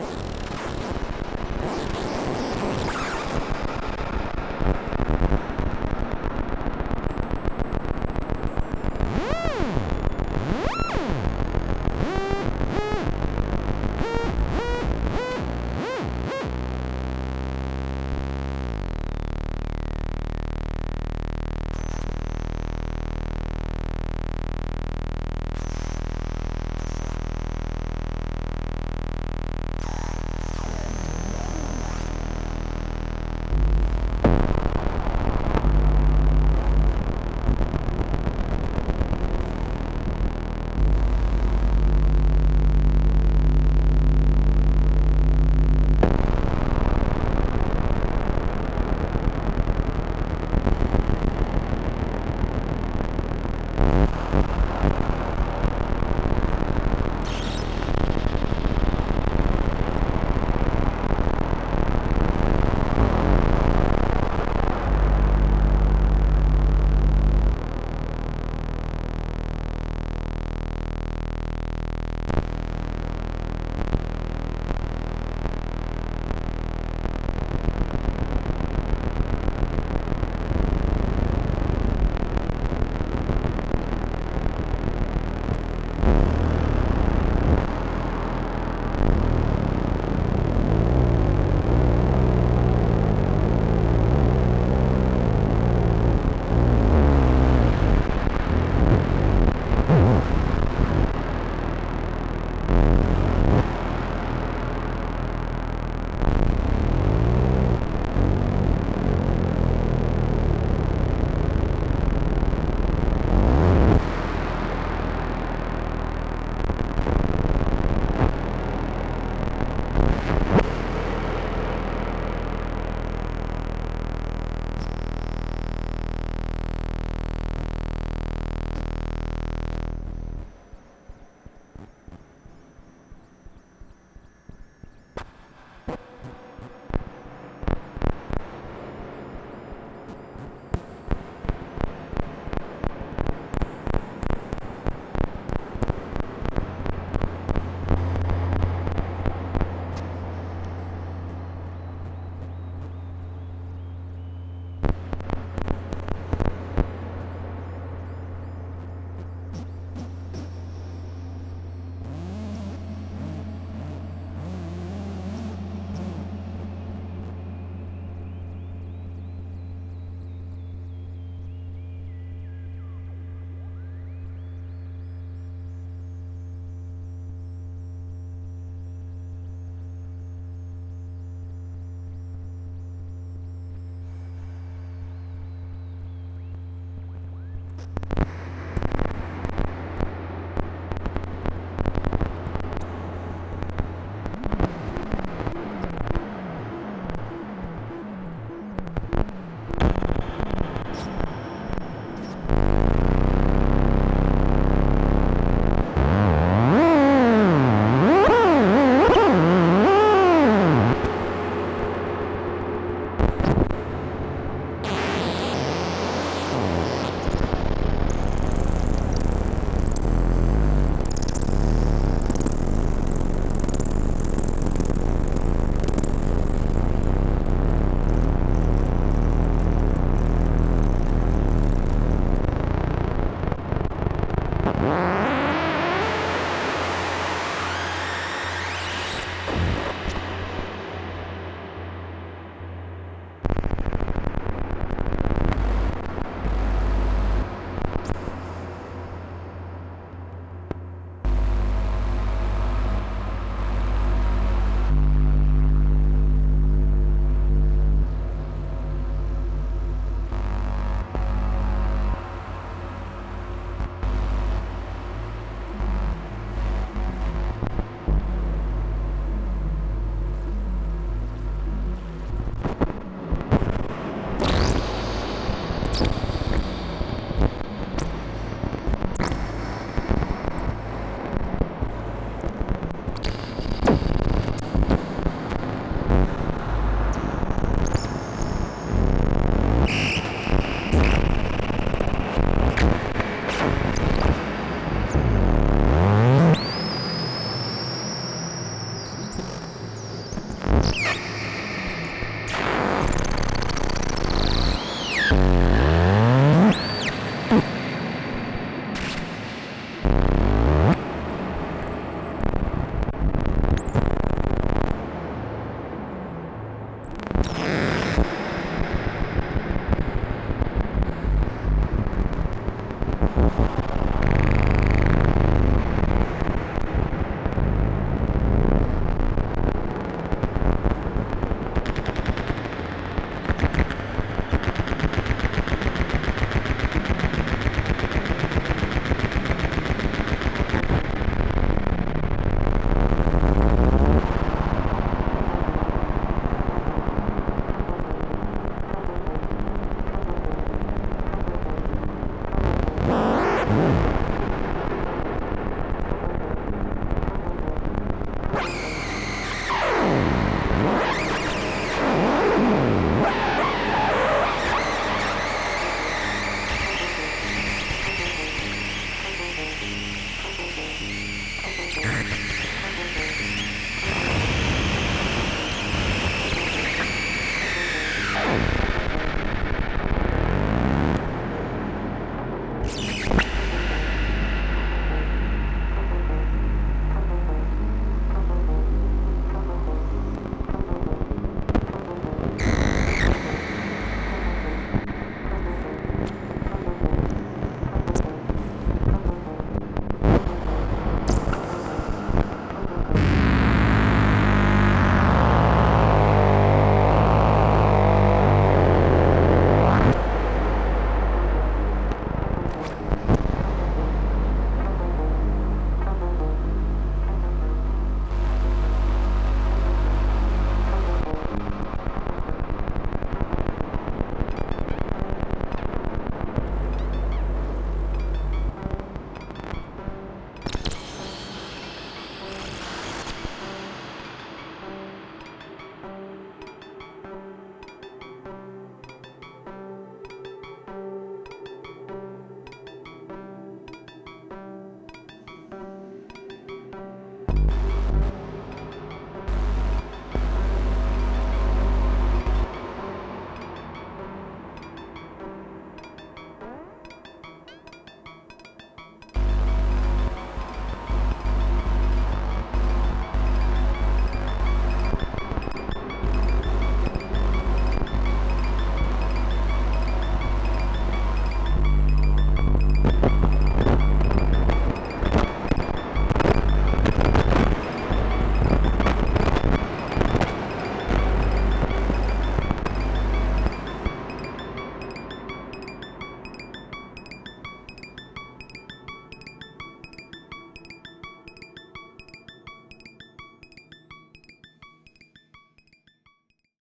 Oh, my God.